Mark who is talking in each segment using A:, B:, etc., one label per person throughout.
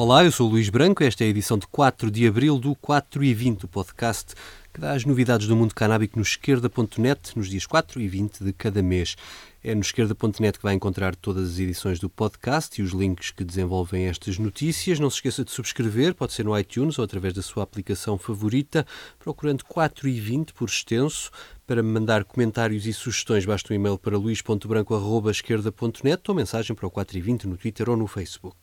A: Olá, eu sou o Luís Branco. Esta é a edição de 4 de abril do 4 e 20, o podcast que dá as novidades do mundo canábico no esquerda.net nos dias 4 e 20 de cada mês. É no esquerda.net que vai encontrar todas as edições do podcast e os links que desenvolvem estas notícias. Não se esqueça de subscrever, pode ser no iTunes ou através da sua aplicação favorita, procurando 4 e 20 por extenso. Para me mandar comentários e sugestões, basta um e-mail para luís.branco.esquerda.net ou mensagem para o 4 e 20 no Twitter ou no Facebook.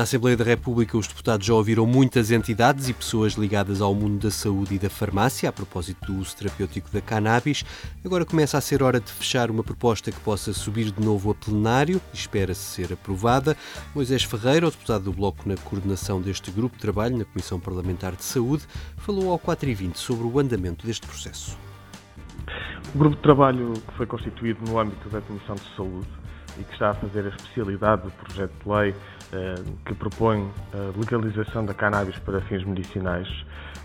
A: Na Assembleia da República, os deputados já ouviram muitas entidades e pessoas ligadas ao mundo da saúde e da farmácia a propósito do uso terapêutico da cannabis. Agora começa a ser hora de fechar uma proposta que possa subir de novo a plenário e espera-se ser aprovada. Moisés Ferreira, o deputado do Bloco na coordenação deste grupo de trabalho na Comissão Parlamentar de Saúde, falou ao 4 e 20 sobre o andamento deste processo.
B: O grupo de trabalho que foi constituído no âmbito da Comissão de Saúde e que está a fazer a especialidade do projeto de lei que propõe a legalização da cannabis para fins medicinais,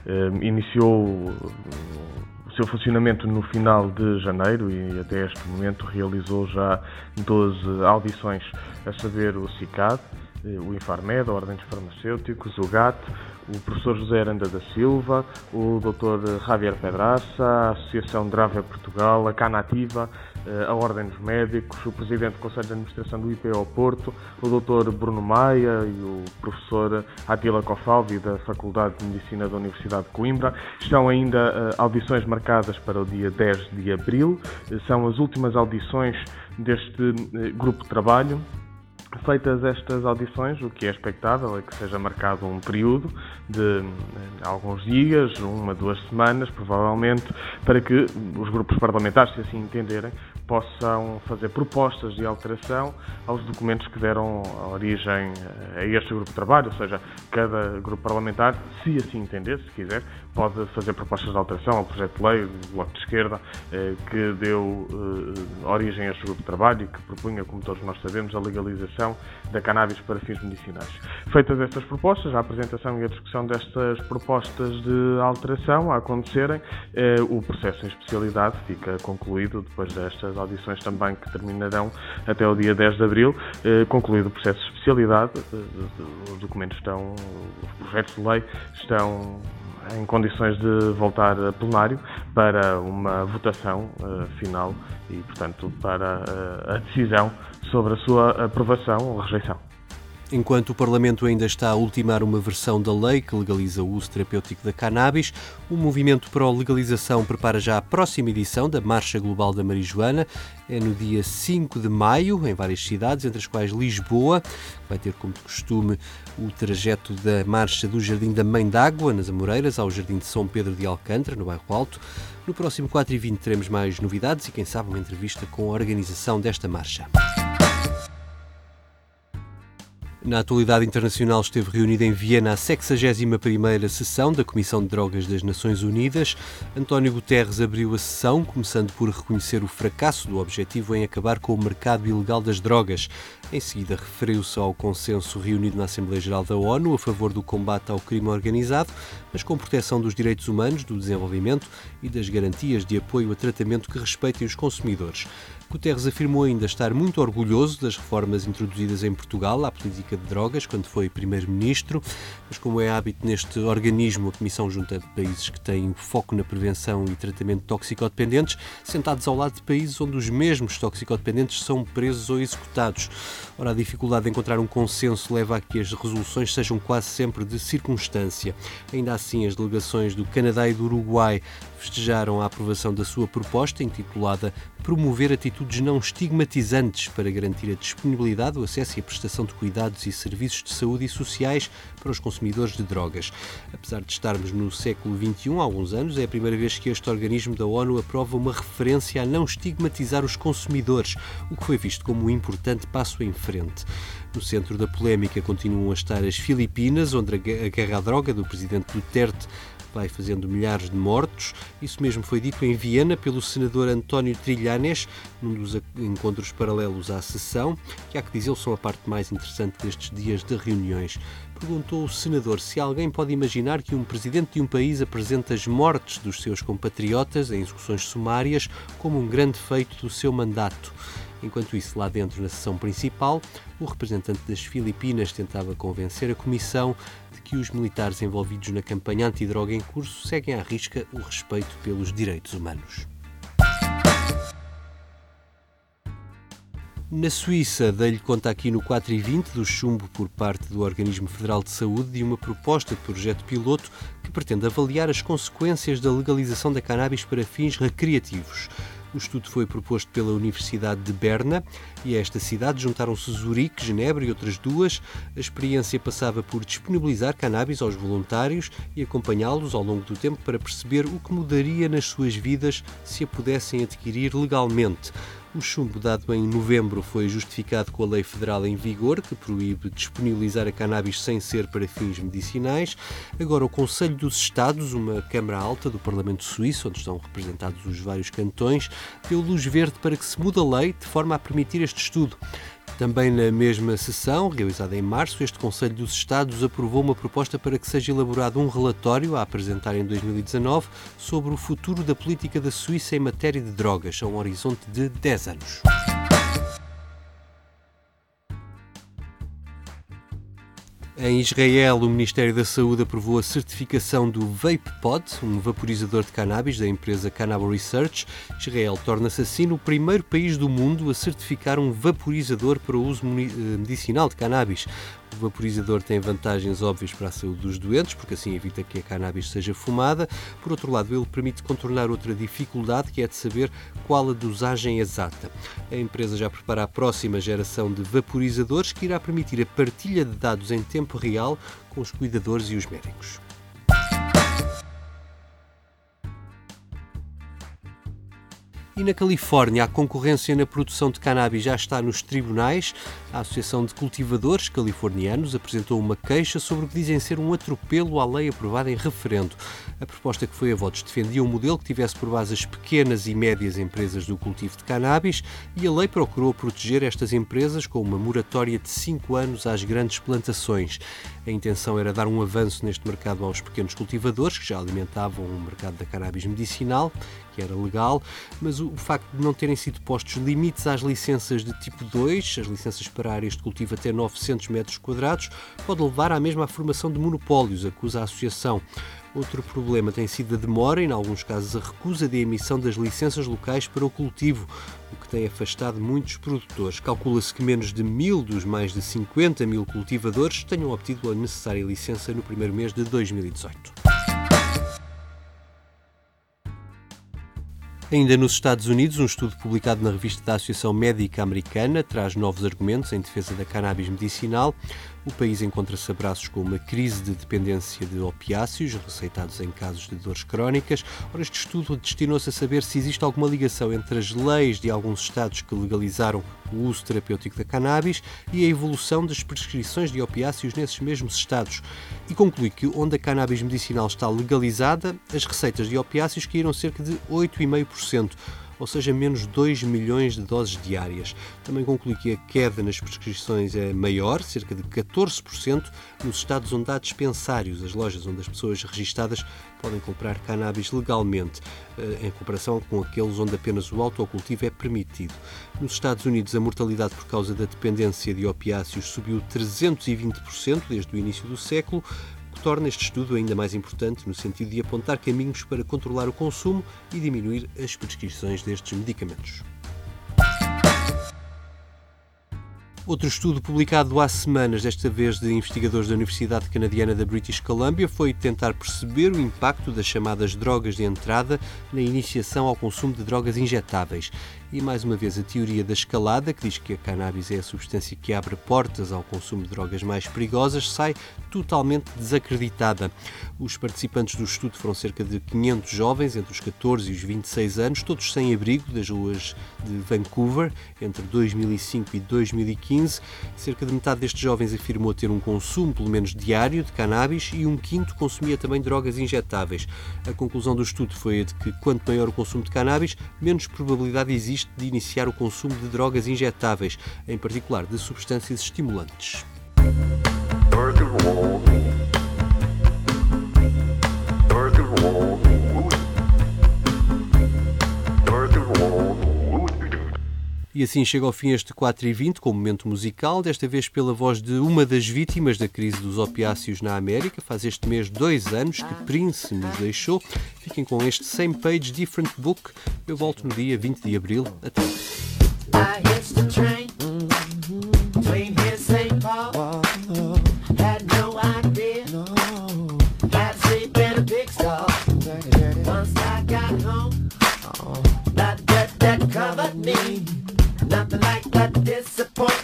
B: eh, iniciou o seu funcionamento no final de janeiro e até este momento realizou já 12 audições, a saber o CICAD, eh, o Infarmed, a Ordem dos Farmacêuticos, o GAT, o professor José Aranda da Silva, o Dr. Javier Pedraça, a Associação Drávia Portugal, a Canativa, eh, a Ordem dos Médicos, o Presidente do Conselho de Administração do IPO Porto, o Dr. Bruno Maia e o professor Atila Cofalvi da Faculdade de Medicina da Universidade de Coimbra. Estão ainda eh, audições marcadas para o dia 10 de abril. Eh, são as últimas audições deste grupo de trabalho Feitas estas audições, o que é expectável é que seja marcado um período de eh, alguns dias, uma, duas semanas, provavelmente, para que os grupos parlamentares, se assim entenderem, possam fazer propostas de alteração aos documentos que deram origem a este grupo de trabalho, ou seja, cada grupo parlamentar, se assim entender, se quiser, pode fazer propostas de alteração ao projeto de lei do Bloco de Esquerda, eh, que deu eh, origem a este grupo de trabalho e que propunha, como todos nós sabemos, a legalização da cannabis para fins medicinais. Feitas estas propostas, a apresentação e a discussão destas propostas de alteração a acontecerem, eh, o processo em especialidade fica concluído depois destas audições também que terminarão até o dia 10 de abril, concluído o processo de especialidade, os documentos estão, os projetos de lei estão em condições de voltar a plenário para uma votação uh, final e, portanto, para uh, a decisão sobre a sua aprovação ou rejeição.
A: Enquanto o Parlamento ainda está a ultimar uma versão da lei que legaliza o uso terapêutico da cannabis, o movimento para a legalização prepara já a próxima edição da Marcha Global da Marijuana. É no dia 5 de maio, em várias cidades, entre as quais Lisboa. Vai ter, como de costume, o trajeto da marcha do Jardim da Mãe d'Água, nas Amoreiras, ao Jardim de São Pedro de Alcântara, no bairro Alto. No próximo 4 e 20 teremos mais novidades e, quem sabe, uma entrevista com a organização desta marcha. Na atualidade internacional esteve reunida em Viena a 61ª sessão da Comissão de Drogas das Nações Unidas. António Guterres abriu a sessão, começando por reconhecer o fracasso do objetivo em acabar com o mercado ilegal das drogas. Em seguida, referiu-se ao consenso reunido na Assembleia Geral da ONU a favor do combate ao crime organizado, mas com proteção dos direitos humanos, do desenvolvimento e das garantias de apoio a tratamento que respeitem os consumidores. Guterres afirmou ainda estar muito orgulhoso das reformas introduzidas em Portugal à política de drogas quando foi primeiro-ministro, mas como é hábito neste organismo, a Comissão junta de países que têm foco na prevenção e tratamento de toxicodependentes, sentados ao lado de países onde os mesmos toxicodependentes são presos ou executados. Ora, a dificuldade de encontrar um consenso leva a que as resoluções sejam quase sempre de circunstância. Ainda assim, as delegações do Canadá e do Uruguai festejaram a aprovação da sua proposta, intitulada Promover atitudes não estigmatizantes para garantir a disponibilidade, o acesso e a prestação de cuidados e serviços de saúde e sociais para os consumidores de drogas. Apesar de estarmos no século XXI, há alguns anos, é a primeira vez que este organismo da ONU aprova uma referência a não estigmatizar os consumidores, o que foi visto como um importante passo em frente. No centro da polémica continuam a estar as Filipinas, onde a guerra à droga do presidente Duterte vai fazendo milhares de mortos. Isso mesmo foi dito em Viena pelo senador António Trilhanes, num dos encontros paralelos à sessão, que há que dizer são a parte mais interessante destes dias de reuniões. Perguntou o senador se alguém pode imaginar que um presidente de um país apresenta as mortes dos seus compatriotas em execuções sumárias como um grande feito do seu mandato. Enquanto isso, lá dentro, na sessão principal, o representante das Filipinas tentava convencer a Comissão de que os militares envolvidos na campanha antidroga em curso seguem à risca o respeito pelos direitos humanos. Na Suíça, dei-lhe conta aqui no 4 e 20 do chumbo por parte do Organismo Federal de Saúde de uma proposta de projeto piloto que pretende avaliar as consequências da legalização da cannabis para fins recreativos. O estudo foi proposto pela Universidade de Berna e a esta cidade juntaram-se Zurique, Genebra e outras duas. A experiência passava por disponibilizar cannabis aos voluntários e acompanhá-los ao longo do tempo para perceber o que mudaria nas suas vidas se a pudessem adquirir legalmente. O chumbo dado em novembro foi justificado com a lei federal em vigor, que proíbe disponibilizar a cannabis sem ser para fins medicinais. Agora, o Conselho dos Estados, uma Câmara Alta do Parlamento Suíço, onde estão representados os vários cantões, deu luz verde para que se mude a lei de forma a permitir este estudo. Também na mesma sessão, realizada em março, este Conselho dos Estados aprovou uma proposta para que seja elaborado um relatório a apresentar em 2019 sobre o futuro da política da Suíça em matéria de drogas, a um horizonte de 10 anos. Em Israel, o Ministério da Saúde aprovou a certificação do VapePod, um vaporizador de cannabis da empresa Cannabis Research. Israel torna-se assim o primeiro país do mundo a certificar um vaporizador para o uso eh, medicinal de cannabis. O vaporizador tem vantagens óbvias para a saúde dos doentes, porque assim evita que a cannabis seja fumada. Por outro lado, ele permite contornar outra dificuldade, que é de saber qual a dosagem exata. A empresa já prepara a próxima geração de vaporizadores que irá permitir a partilha de dados em tempo real com os cuidadores e os médicos. E na Califórnia, a concorrência na produção de cannabis já está nos tribunais. A Associação de Cultivadores Californianos apresentou uma queixa sobre o que dizem ser um atropelo à lei aprovada em referendo. A proposta que foi a votos defendia um modelo que tivesse por base as pequenas e médias empresas do cultivo de cannabis e a lei procurou proteger estas empresas com uma moratória de 5 anos às grandes plantações. A intenção era dar um avanço neste mercado aos pequenos cultivadores que já alimentavam o mercado da cannabis medicinal, que era legal, mas o facto de não terem sido postos limites às licenças de tipo 2, as licenças para áreas de cultivo até 900 metros quadrados, pode levar à mesma formação de monopólios, acusa a Associação. Outro problema tem sido a demora e, em alguns casos, a recusa de emissão das licenças locais para o cultivo, o que tem afastado muitos produtores. Calcula-se que menos de mil dos mais de 50 mil cultivadores tenham obtido a necessária licença no primeiro mês de 2018. Ainda nos Estados Unidos, um estudo publicado na revista da Associação Médica Americana traz novos argumentos em defesa da cannabis medicinal. O país encontra-se a braços com uma crise de dependência de opiáceos, receitados em casos de dores crónicas. Ora, este estudo destinou-se a saber se existe alguma ligação entre as leis de alguns estados que legalizaram o uso terapêutico da cannabis e a evolução das prescrições de opiáceos nesses mesmos estados. E conclui que onde a cannabis medicinal está legalizada, as receitas de opiáceos caíram cerca de 8,5% ou seja, menos 2 milhões de doses diárias. Também conclui que a queda nas prescrições é maior, cerca de 14%, nos estados onde há dispensários, as lojas onde as pessoas registadas podem comprar cannabis legalmente, eh, em comparação com aqueles onde apenas o autocultivo é permitido. Nos Estados Unidos, a mortalidade por causa da dependência de opiáceos subiu 320% desde o início do século, torna este estudo ainda mais importante no sentido de apontar caminhos para controlar o consumo e diminuir as prescrições destes medicamentos. Outro estudo publicado há semanas, desta vez de investigadores da Universidade Canadiana da British Columbia, foi tentar perceber o impacto das chamadas drogas de entrada na iniciação ao consumo de drogas injetáveis.
C: E mais uma vez a teoria da escalada, que diz que a cannabis é a substância que abre portas ao consumo de drogas mais perigosas, sai totalmente desacreditada. Os participantes do estudo foram cerca de 500 jovens entre os 14 e os 26 anos, todos sem abrigo, das ruas de Vancouver, entre 2005 e 2015. Cerca de metade destes jovens afirmou ter um consumo, pelo menos diário, de cannabis e um quinto consumia também drogas injetáveis. A conclusão do estudo foi a de que quanto maior o consumo de cannabis, menos probabilidade existe de iniciar o consumo de drogas injetáveis, em particular de substâncias estimulantes. E assim chega ao fim este 4 e 20 com o momento musical, desta vez pela voz de uma das vítimas da crise dos opiáceos na América. Faz este mês dois anos que Prince nos deixou. Fiquem com este Same Page Different Book. Eu volto no dia 20 de abril. Até covered disappointed.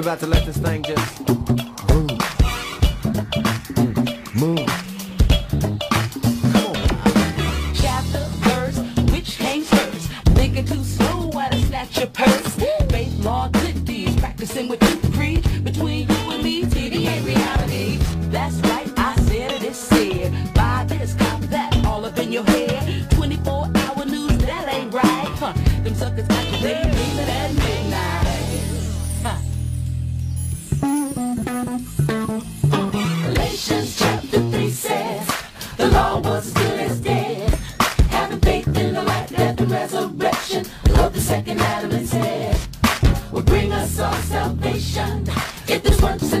C: We're about to let this thing just move. Move. Come on. Verse, which came first? Too slow, why to snatch your purse? Faith, law, good deeds, practicing what you preach. Between you and me, TV ain't reality. That's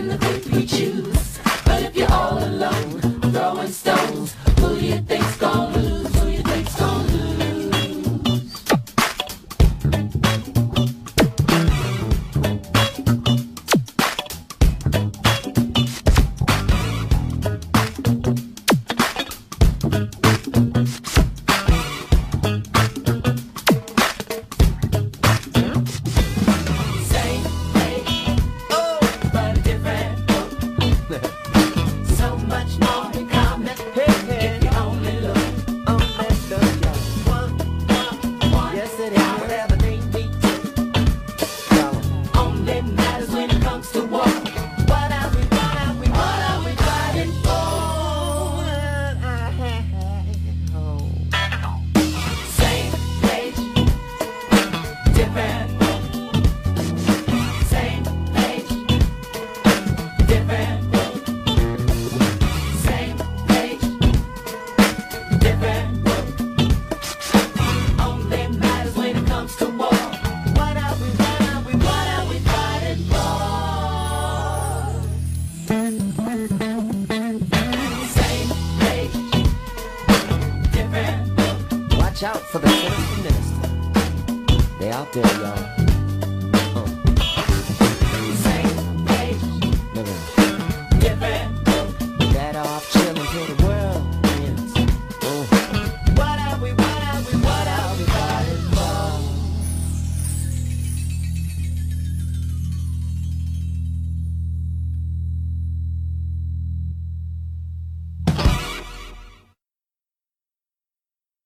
C: in the out there, y'all.